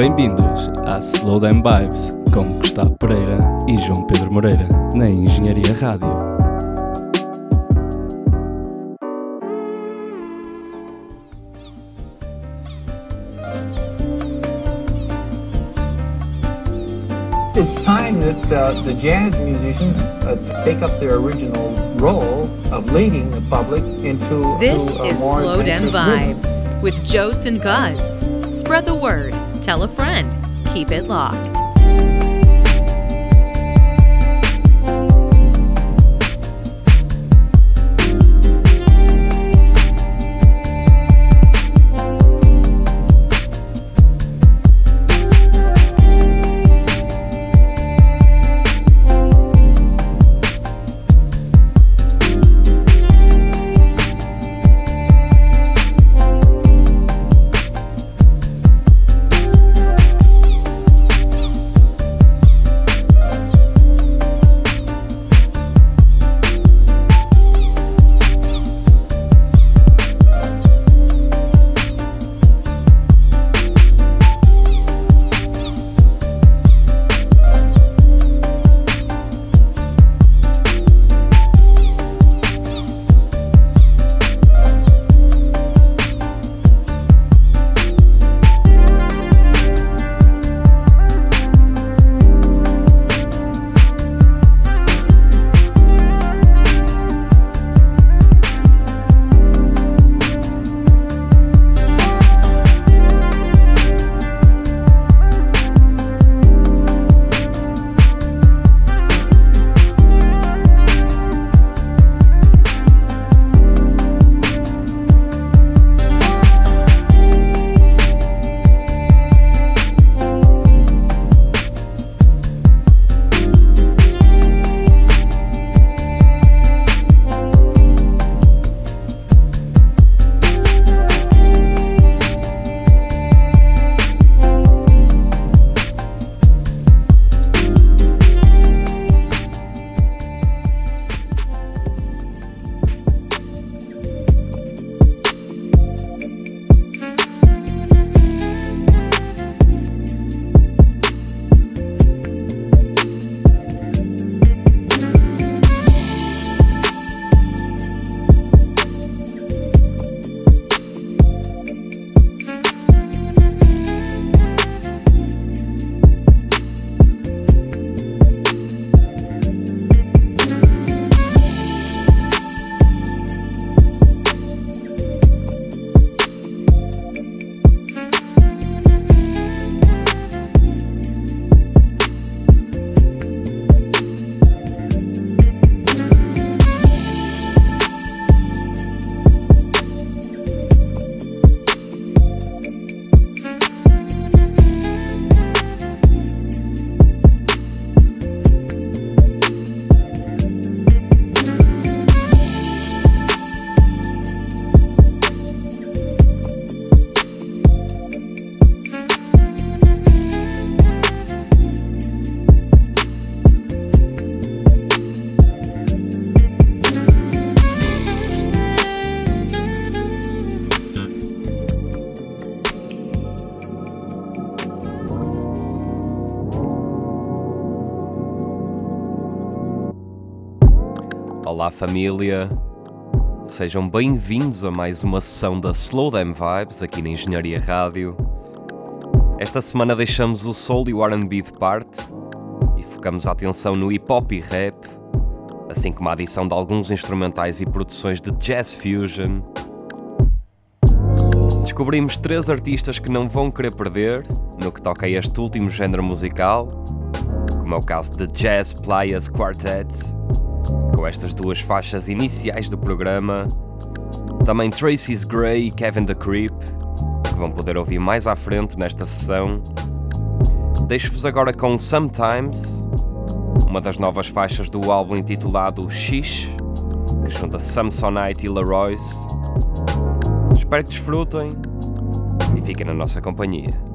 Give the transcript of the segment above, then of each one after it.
Bem-vindos à Slow Down Vibes com Gustavo Pereira e João Pedro Moreira na Engenharia Rádio. It's time that uh, the jazz musicians uh, take up their original role of leading the public into This to a is more Slow Down adventurous rhythm. Vibes with Jotes and Gus. Spread the word, tell a friend, keep it locked. Olá família, sejam bem-vindos a mais uma sessão da Slow Them Vibes aqui na Engenharia Rádio. Esta semana deixamos o soul e o R&B de parte e focamos a atenção no hip hop e rap, assim como a adição de alguns instrumentais e produções de jazz fusion. Descobrimos três artistas que não vão querer perder no que toca a este último género musical, como é o caso de Jazz Players Quartet com estas duas faixas iniciais do programa. Também Tracy's Gray e Kevin the Creep, que vão poder ouvir mais à frente nesta sessão. Deixo-vos agora com Sometimes, uma das novas faixas do álbum intitulado Shish, que junta Samsonite e Leroyce. Espero que desfrutem e fiquem na nossa companhia.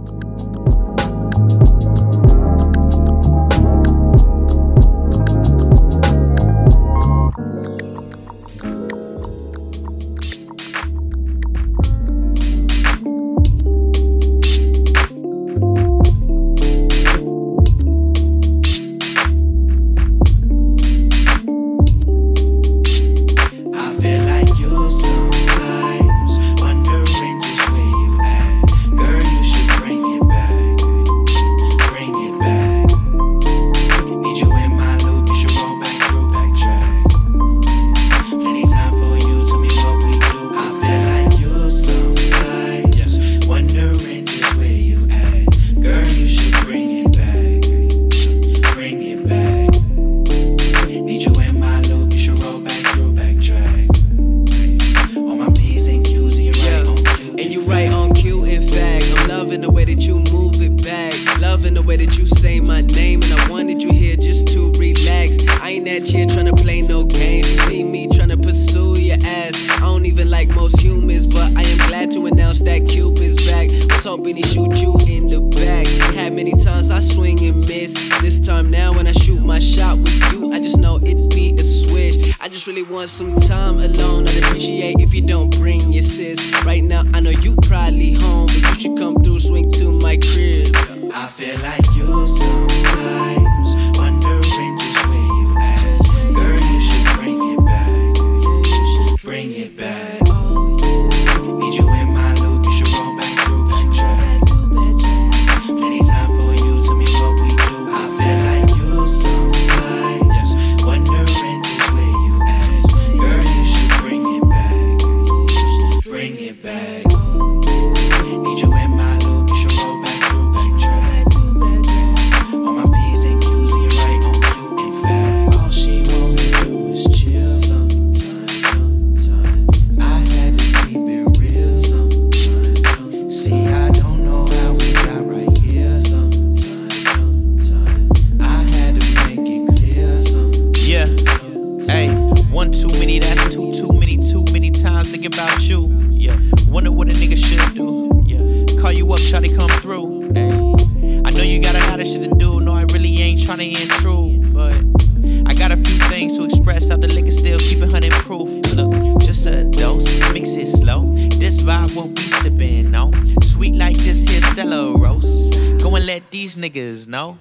On. Sweet like this here Stella Rose. Go and let these niggas know.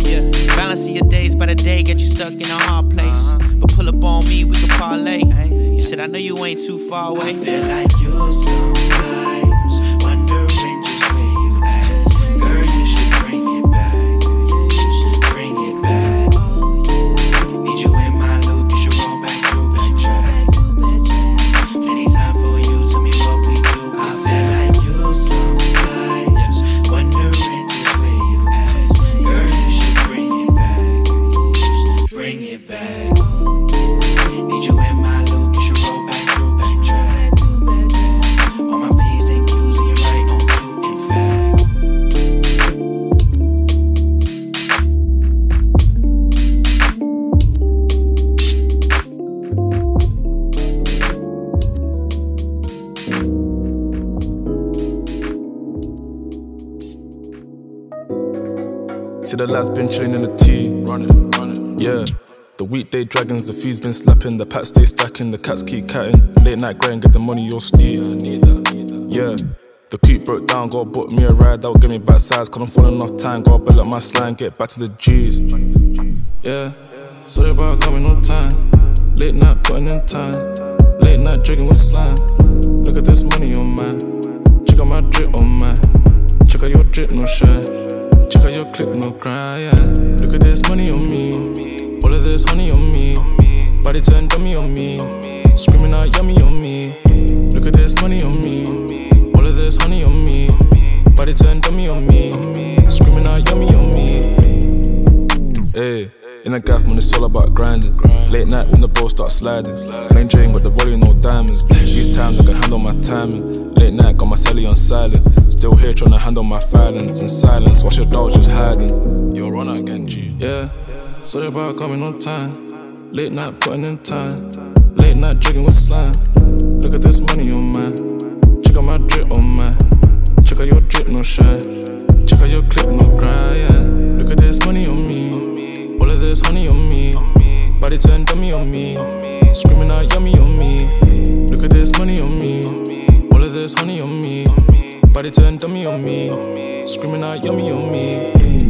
Yeah, balancing your days by the day, get you stuck in a hard place. Uh-huh. But pull up on me, we can parlay. Hey, You said I know you ain't too far away. I feel like you're so sometimes the lads been chilling in the T, running, running. Yeah. The weekday dragons, the fees been slapping, the pats stay stacking, the cats keep catting. Late night grind, get the money, you're steep. Yeah. The coupe broke down, gotta book me a ride, that'll give me back size, cause I'm falling off time, gotta build up my slang, get back to the G's. Yeah. Sorry about coming on time. Late night putting in time. Late night drinking with slime. Look at this money on mine. Check out my drip on mine. Check out your drip, no shine. Check out your clip, no cry. Yeah. Look at this money on me. All of this honey on me. Body turn dummy on me. Screaming out yummy on me. Look at this money on me. All of this honey on me. Body turn dummy on me. Screaming out yummy on me. Hey, in a gaff, man, it's all about grinding. Late night when the ball starts sliding. Plain Jane with the volume, no diamonds. These times I can handle my timing. Late night, got my celly on silent. Still here trying to handle my filings. In silence, watch your dog just hiding. You're on again, G. Yeah, sorry about coming on time. Late night putting in time. Late night drinking with slime. Look at this money on mine. Check out my drip on mine. Check out your drip, no shine. Check out your clip, no cry. Yeah. Look at this money on me. All of this honey on me. Body turn dummy on me. Screaming out yummy on me. Look at this money on me. All of this honey on me. Body turn dummy on me. Screaming out yummy on me.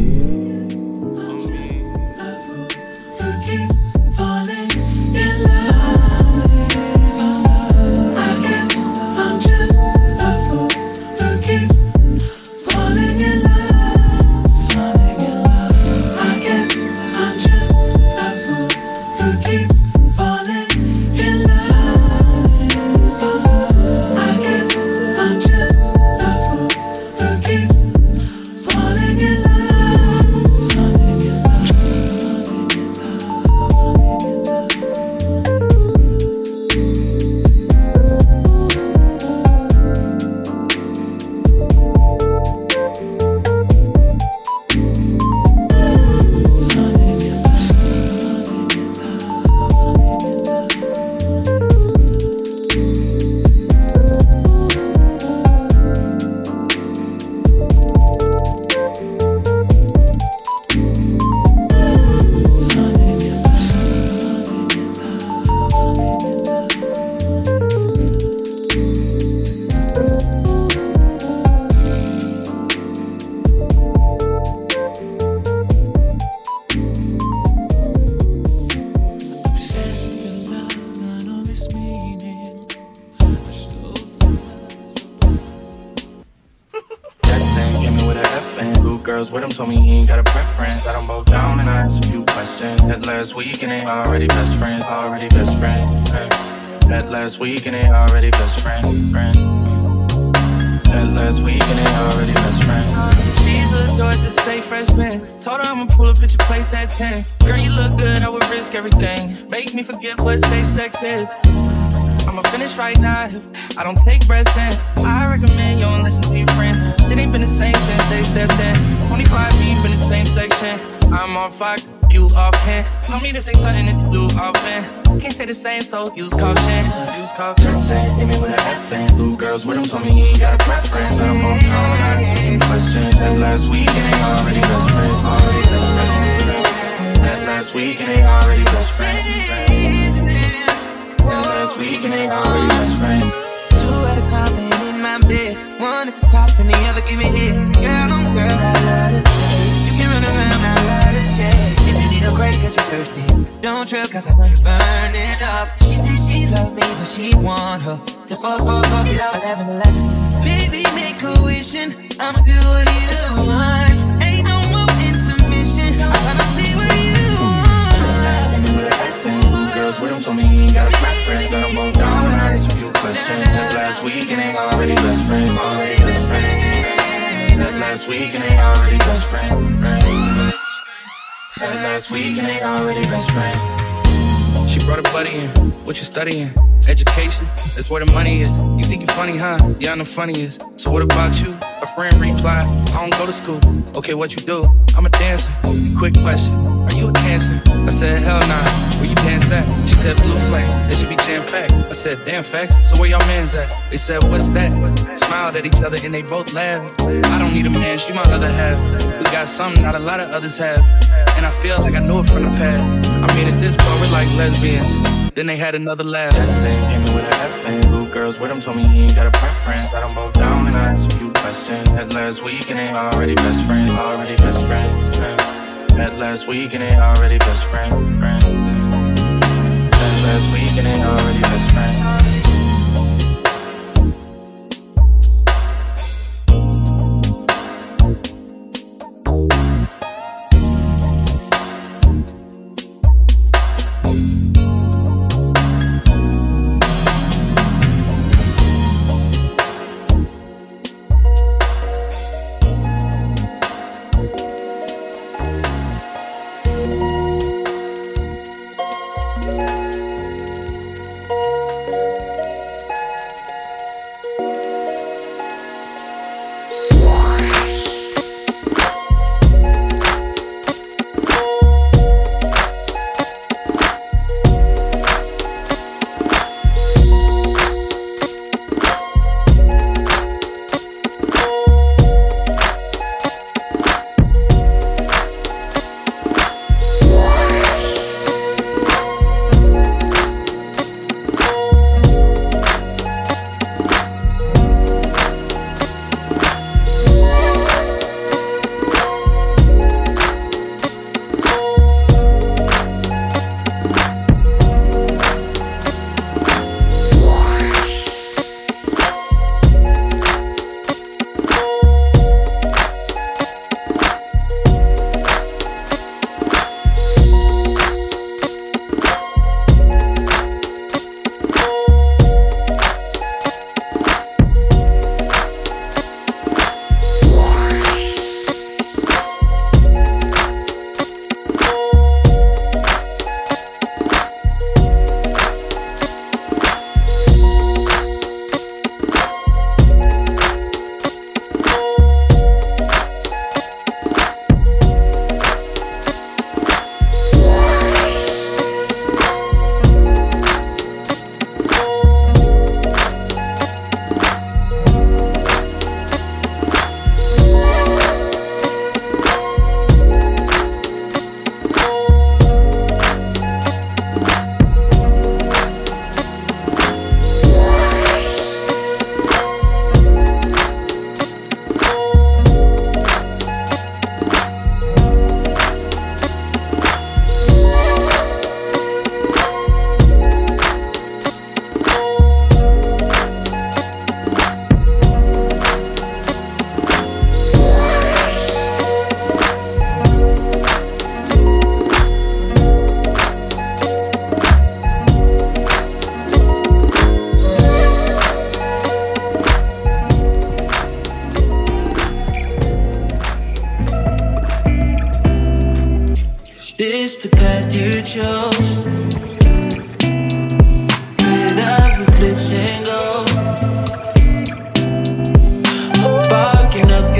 Girls with him told me he ain't got a preference. Got them both down and asked a few questions. Met last week and they already best friends, already best friends. Met last week and they already best friends. friends. Met last week and they already best friends. She's a Georgia State freshman. Told her I'ma pull up at your place at 10. Girl, you look good, I would risk everything. Make me forget what safe sex is. Finish right now if I don't take breaths in. I recommend you don't listen to your friend. It ain't been the same since they stepped in. 25 deep in the same section. I'm on fire, you off. Told me this ain't something that you do often. Can't say the same, so use caution. Use caution. Just say, hit me with an F and Two girls with him told me he ain't got a preference. Got them both down and I asked a few questions. Met last week and they already best friends, already best friends. Met last week and they already best friends. Met last week and they already best friends. Two at a time and in my bed. One at the top and the other give me head. Girl, oh girl, I love it. You can run around, I love it, yeah. If you need a break, cause you're thirsty. Don't trip, cause I want to burn it up. She said she love me, but she want her to fuck, fuck, fuck, love 11, 11. Baby, make a wishing. I'ma do what you want. Girls with him told me he ain't got a preference. Got them both down and I asked a few questions. Met last week and they already best friends, already best friends. Met last week and they already best friends. Met last week and they already best friends. She brought a buddy in. What you studying? Education. That's where the money is. You think you funny, huh? Yeah, I know funny is. So what about you? A friend replied, I don't go to school. Okay, what you do? I'm a dancer. Quick question. Are you cancer? I said, hell nah. Where you dance at? She said, blue flame. It should be jam packed. I said, damn facts. So where y'all mans at? They said, what's that? Smiled at each other and they both laughed. I don't need a man, she my other half. We got something not a lot of others have. And I feel like I know it from the past. I mean, at this point, we're like lesbians. Then they had another laugh. That same came in with an F and Two girls with him told me he ain't got a preference. Got them both down and I asked a few questions. Met last week and they already best friends, already best friends. Met last week and they already best friends. Met last week and they already best friends.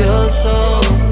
your soul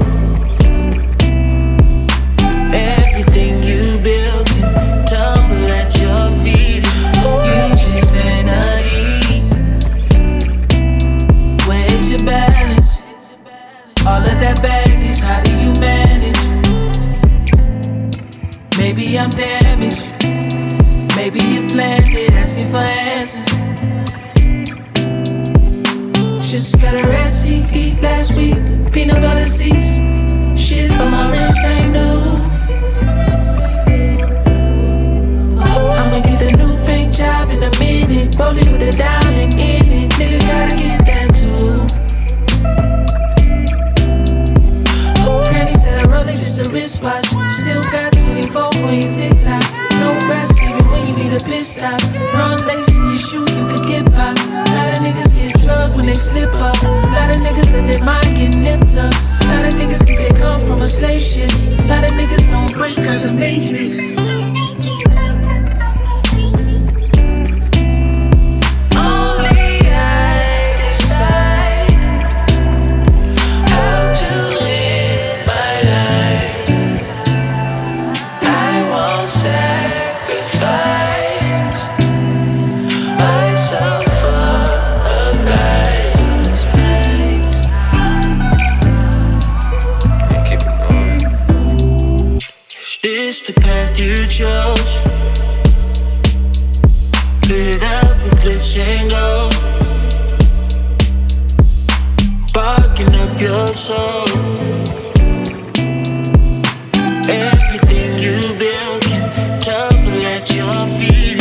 your feet.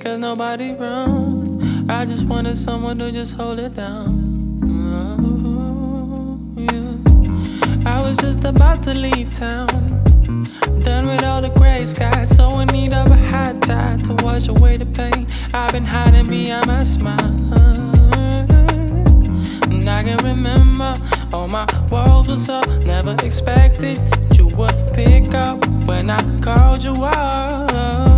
because nobody around. I just wanted someone to just hold it down. Oh, yeah. I was just about to leave town. Done with all the gray skies, so in need of a high tide to wash away the pain. I've been hiding behind my smile. And I can remember all my walls were up. Never expected you would pick up when I called you up.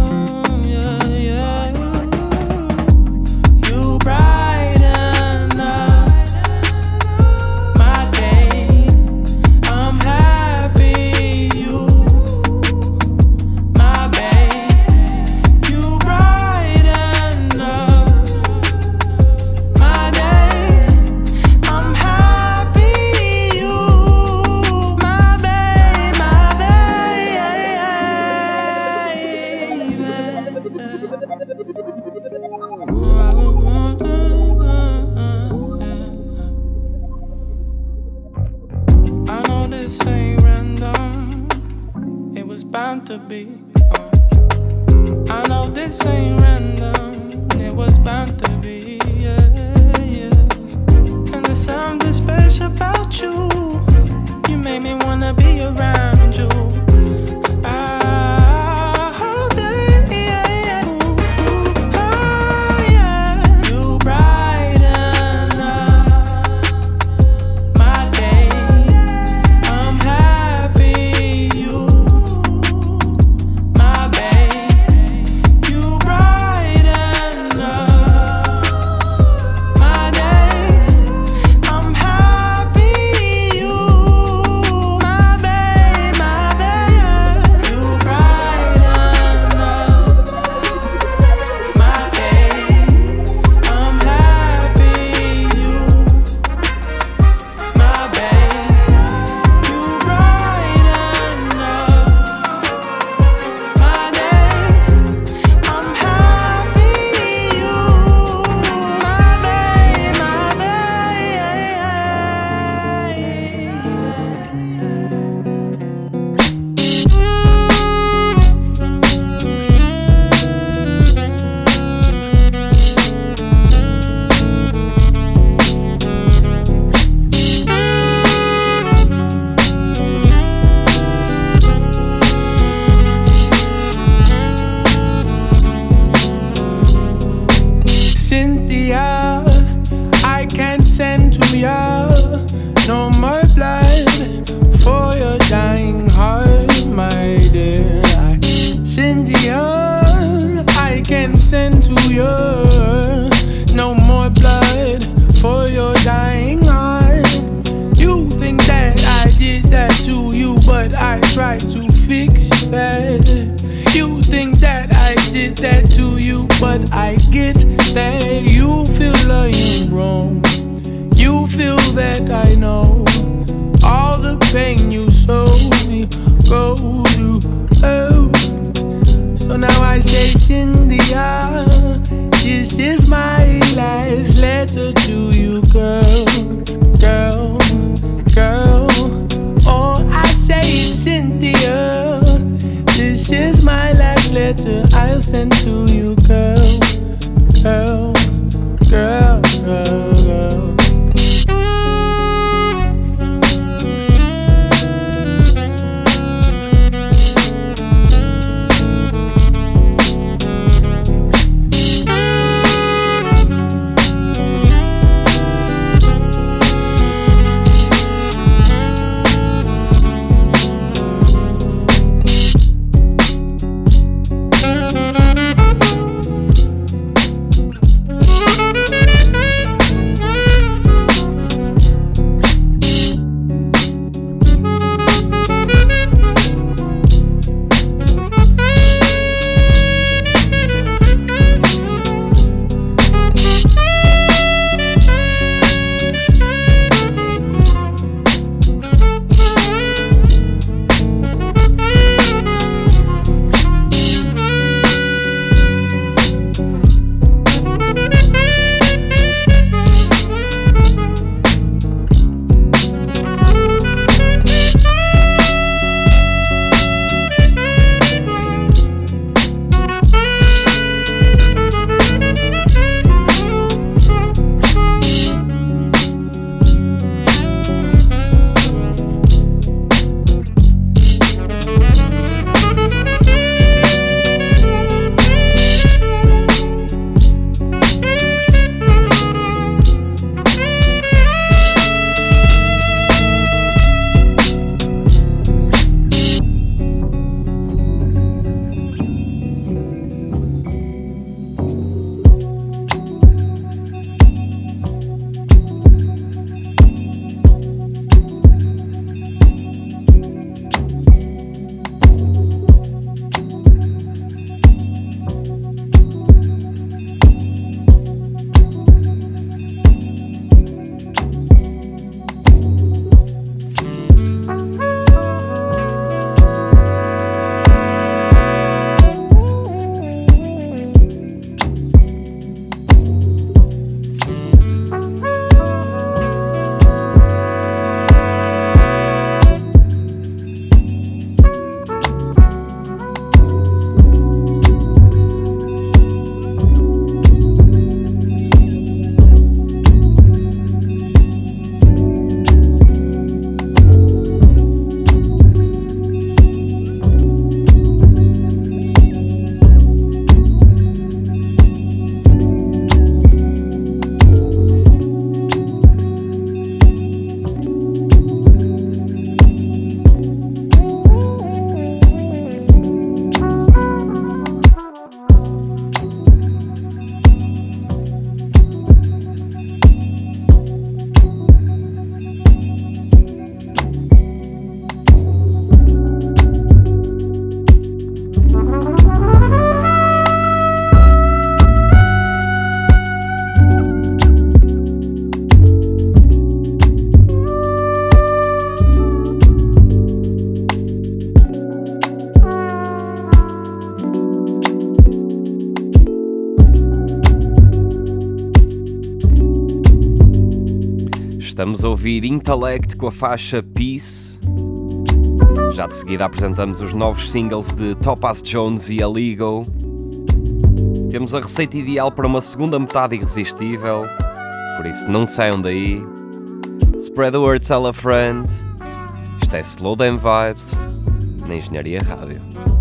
Ouvir Intellect com a faixa Peace. Já de seguida apresentamos os novos singles de Topaz Jones e Aligo. Temos a receita ideal para uma segunda metade irresistível, por isso não saiam daí. Spread the word, tell a friend. Isto é Slow Down Vibes na Engenharia Rádio.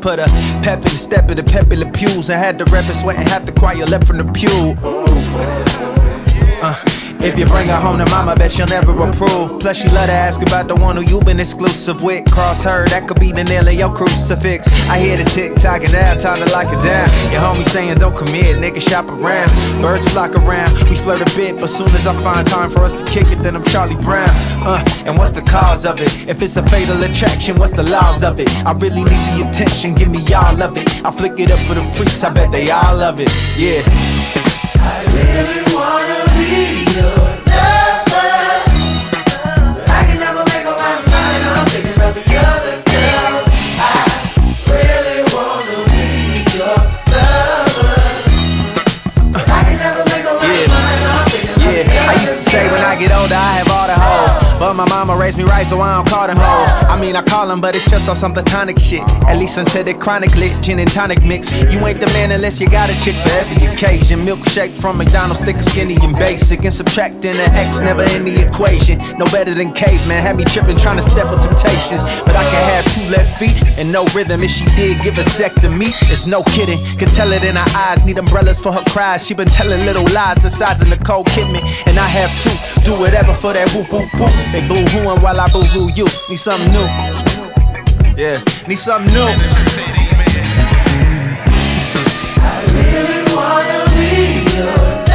Put a pep in the step of the pep in the pews I had the rep and half the choir left from the pew. Uh, if you bring her home to mama, bet she'll never approve. Plus, she love to ask about the one who you been exclusive with. Cross her, that could be the nail in your crucifix. I hear the tick tock and now time to lock it down. Your homie saying don't commit, nigga shop around. Birds flock around, we flirt a bit, but soon as I find time for us to kick it, then I'm Charlie Brown. Uh, and what's the cause of it? If it's a fatal attraction, what's the laws of it? I really need the attention, give me all of it. I flick it up for the freaks, I bet they all love it. Yeah. I really wanna be But my mama raised me right, so I don't call them hoes. I mean, I call them, but it's just on some platonic shit. At least until the chronic lit, gin and tonic mix. You ain't the man unless you got a chick for every occasion. Milkshake from McDonald's, thick, skinny, and basic. And subtracting the X never in the equation. No better than caveman, had me tripping, trying to step with temptations. But I can have two left feet and no rhythm. If she did give a sec to me, it's no kidding. Can tell it in her eyes, need umbrellas for her cries. She been telling little lies the size of Nicole Kidman. And I have two, do whatever for that whoop whoop whoop. They boo hooing while I boo hoo you. Need something new. Yeah, need something new. I really wanna be your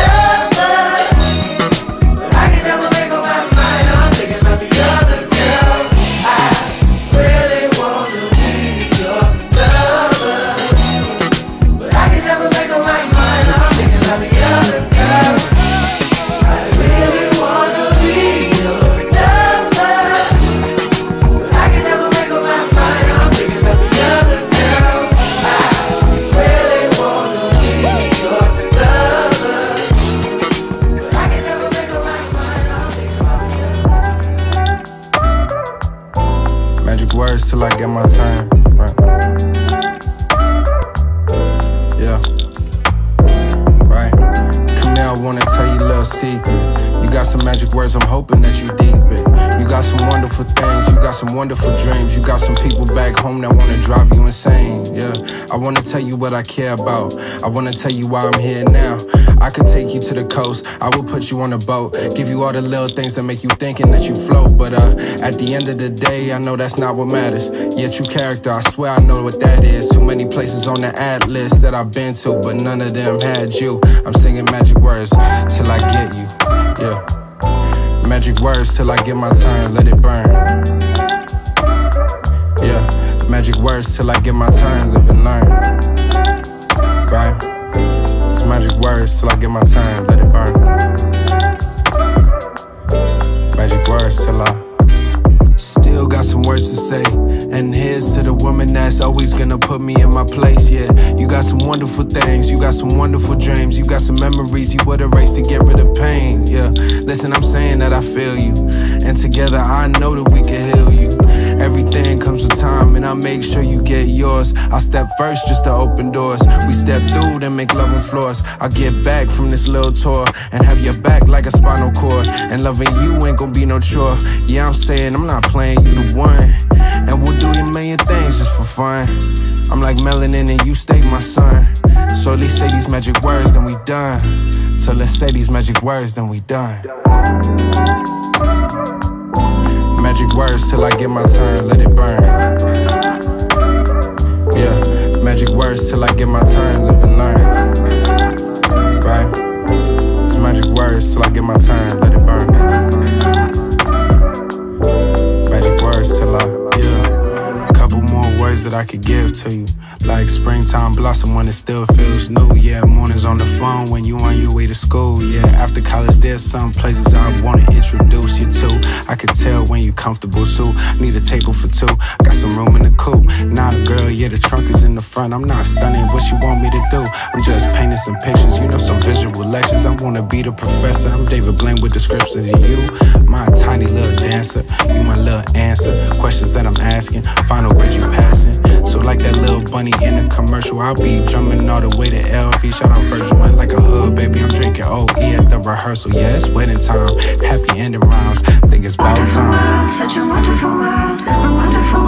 magic words, I'm hoping that you deep it. You got some wonderful things, you got some wonderful dreams. You got some people back home that wanna drive you insane. Yeah. I wanna tell you what I care about. I wanna tell you why I'm here now. I could take you to the coast, I will put you on a boat, give you all the little things that make you thinking that you float. But uh, at the end of the day, I know that's not what matters. Yeah, true character, I swear I know what that is. Too many places on the ad list that I've been to, but none of them had you. I'm singing magic words till I get you. Yeah. Magic words till I get my turn, let it burn. Yeah, magic words till I get my turn, live and learn. Right? It's magic words till I get my turn, let it burn. Magic words till I still got some words to say. And here's to the woman that's always gonna put me in my place. Yeah, you got some wonderful things, you got some wonderful dreams, you got some memories you would erase to get rid of pain. Yeah, listen, I'm saying that I feel you, and together I know that we can heal you. Everything comes with time, and I make sure you get yours. I step first just to open doors. We step through, then make love on floors. I get back from this little tour and have your back like a spinal cord. And loving you ain't gonna be no chore. Yeah, I'm saying I'm not playing, you the one. And we'll do a million things just for fun. I'm like melanin and you stay my son. So let's say these magic words, then we done. So let's say these magic words, then we done. Magic words till I get my turn, let it burn. Yeah, magic words till I get my turn, live and learn. Right? It's magic words till I get my turn, let it burn. That I could give to you. Like springtime blossom when it still feels new. Yeah, mornings on the phone when you on your way to school. Yeah, after college, there's some places I wanna introduce you to. I can tell when you're comfortable too. Need a table for two. Got some room in the coupe. Nah, girl, yeah, the trunk is in the front. I'm not stunning. What you want me to do? I'm just painting some pictures. You know, some visual lectures. I wanna be the professor. I'm David Blaine with descriptions. You, my tiny little dancer. You my little answer. Questions that I'm asking. Final grade you passing. So like that little bunny in the commercial, I'll be drumming all the way to LV. Shout out first one like a hood, baby. I'm drinking OE at the rehearsal. Yeah, it's wedding time. Happy ending rounds. Think it's about time. Such a wonderful world, a wonderful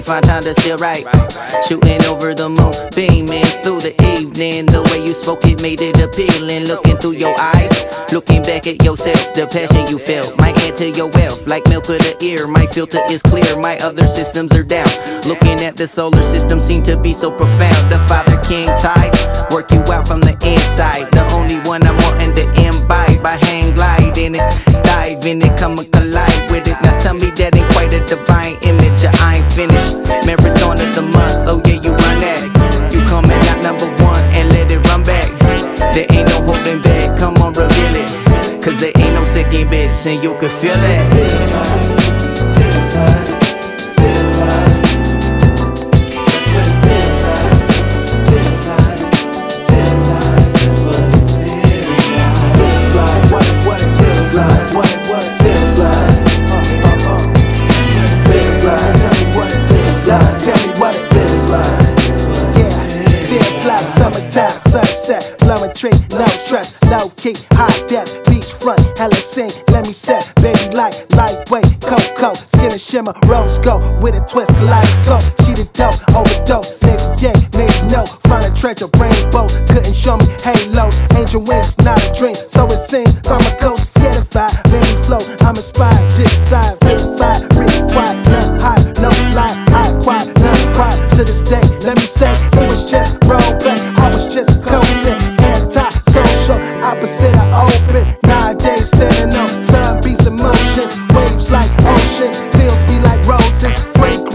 find time to still write. Shooting over the moon, beaming through the evening. The way you spoke it made it appealing. Looking through your eyes, looking back at yourself. The passion you felt might add to your wealth. Like milk of the ear, my filter is clear. My other systems are down. Looking at the solar system seem to be so profound. The Father King tide, work you out from the inside. The only one I'm There ain't no holding back, come on, reveal it. Cause there ain't no second best, and you can feel it. What what it feels like. What it, what it feels like. Uh, uh, uh. Tell me what it feels like. Tell me what it feels like. Yeah, feels like summertime, sunset, tree, no stress, no key, high depth, beachfront, hella sing, let me set, baby like lightweight, cocoa, skin and shimmer, rose gold with a twist, kaleidoscope, she the dope, overdose, nigga, yeah, maybe no, find a treasure, rainbow, couldn't show me halos, angel wings, not a dream, so it seems I'm a ghost, certified, made me flow, I'm inspired, desire, verified, required, none high, no lie, high quiet, none quiet, to this day, let me say, it was just role play, I was just coasting, opposite of open, nowadays standing on sun beats emotions, waves like oceans, feels be like roses, fragrant,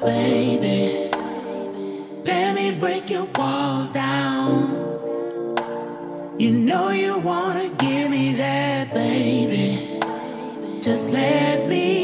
baby. Let me break your walls down. You know you wanna give me that, baby. Just let me.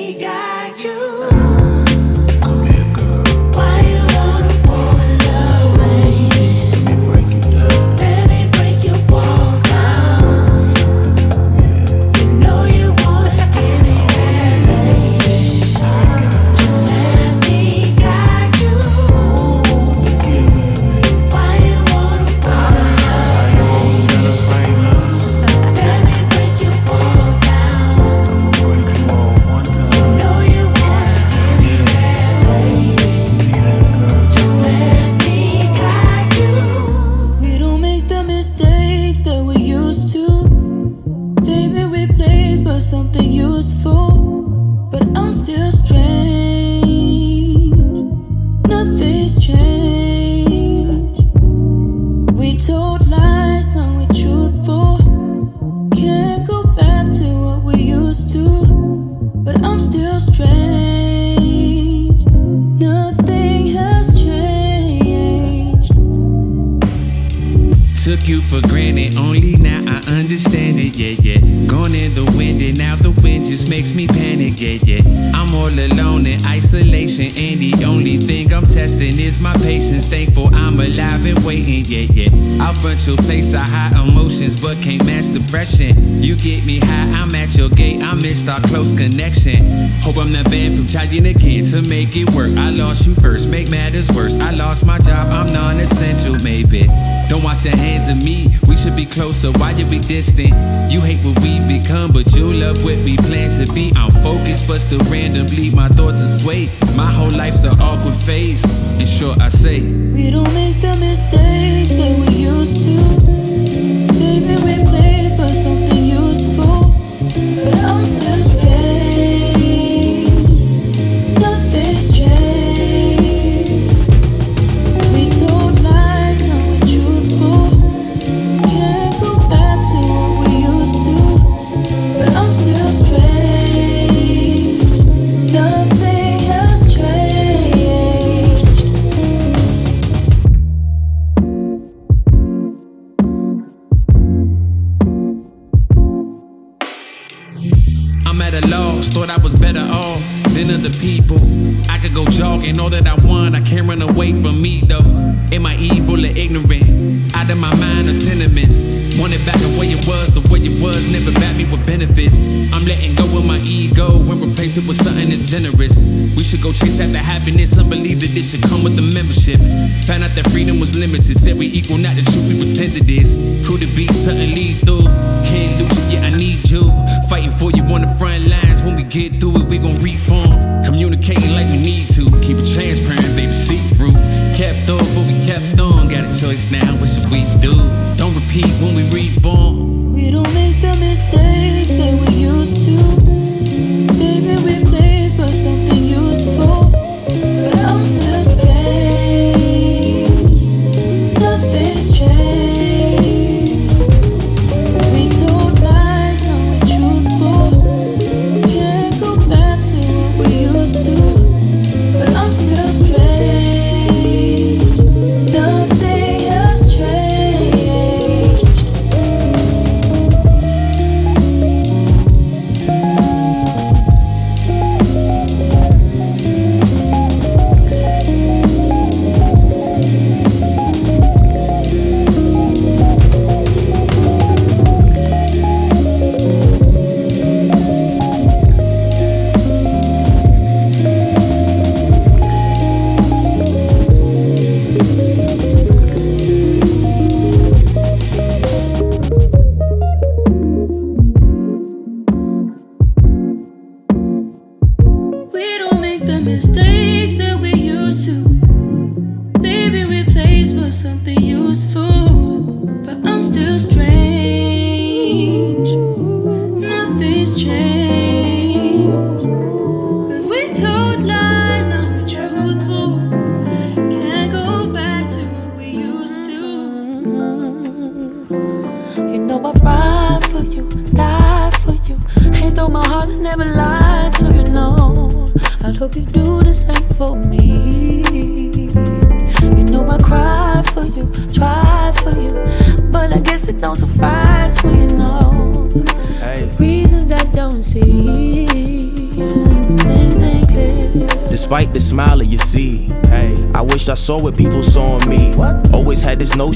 my patience. Thankful I'm alive and waiting, yeah, yeah. I'll front your place, I hide emotions, but can't match depression. You get me high, I'm at your gate, I missed our close connection. Hope I'm not banned from trying again to make it work. I lost you first, make matters worse. I lost my job, I'm non essential, maybe. Don't wash your hands of me, we should be closer, why you be distant? You hate what we become, but you love what we plan to be. I'm focused, but still randomly my thoughts are swayed. My whole life's an awkward phase, and sure I say We don't make the mistakes that we used to.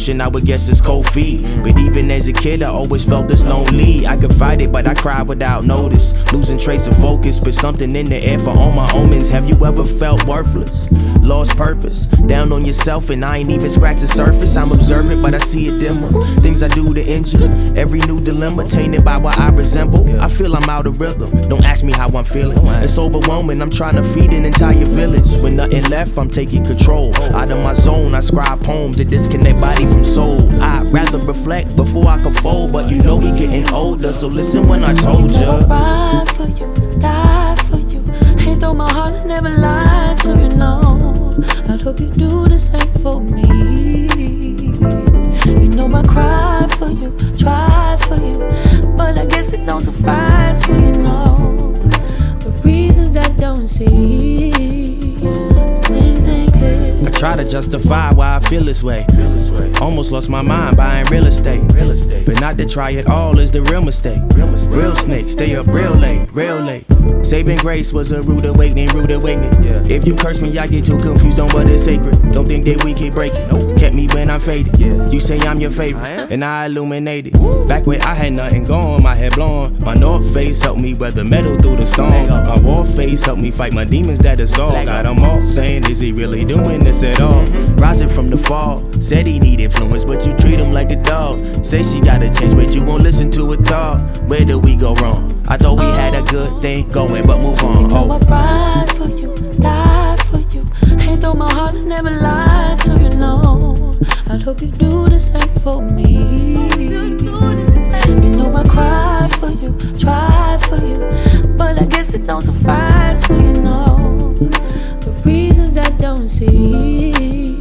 I would guess it's cold feet. But even as a kid, I always felt this lonely. I could fight it, but I cried without notice. Losing trace of focus, but something in the air for all my omens. Have you ever felt worthless? Lost purpose, down on yourself, and I ain't even scratched the surface. I'm observant, but I see it dimmer. Things I do to injure. Every new dilemma tainted by what I resemble. I feel I'm out of rhythm. Don't ask me how I'm feeling. It's overwhelming. I'm trying to feed an entire village. With nothing left, I'm taking control. Oh. Out of my zone, I scribe poems that disconnect body from soul. I'd rather reflect before I can fold, but you know we getting older. So listen when I told ya. Ride for you, die for you. Hand on my heart, I never lied to you, no. I hope you do the same for me. You know I cry for you, try for you, but I guess it don't suffice for you, no. For reasons I don't see, things ain't clear. I try to justify why I feel this way. Almost lost my mind buying real estate. But not to try it all is the real mistake. Real snakes stay up real late, real late. Saving grace was a rude awakening, rude awakening. If you curse me, I get too confused on what is sacred. Don't think that we keep breaking. Kept me when I'm faded. You say I'm your favorite, and I illuminated. Back when I had nothing going, my head blown. My north face helped me weather metal through the storm. My war face helped me fight my demons that is all. Got them all saying, is he really doing this at all? Rising from the fall, said he need influence, but you treat him like a dog. Say she gotta change, but you won't listen to it all. Where did we go wrong? I thought we had a good thing going, but move on. know I Oh. ride for you, die for you. Hand on my heart, I never lied to you, no. I hope you do the same for me. You know I cry for you, try for you, but I guess it don't suffice for you, no. Don't see,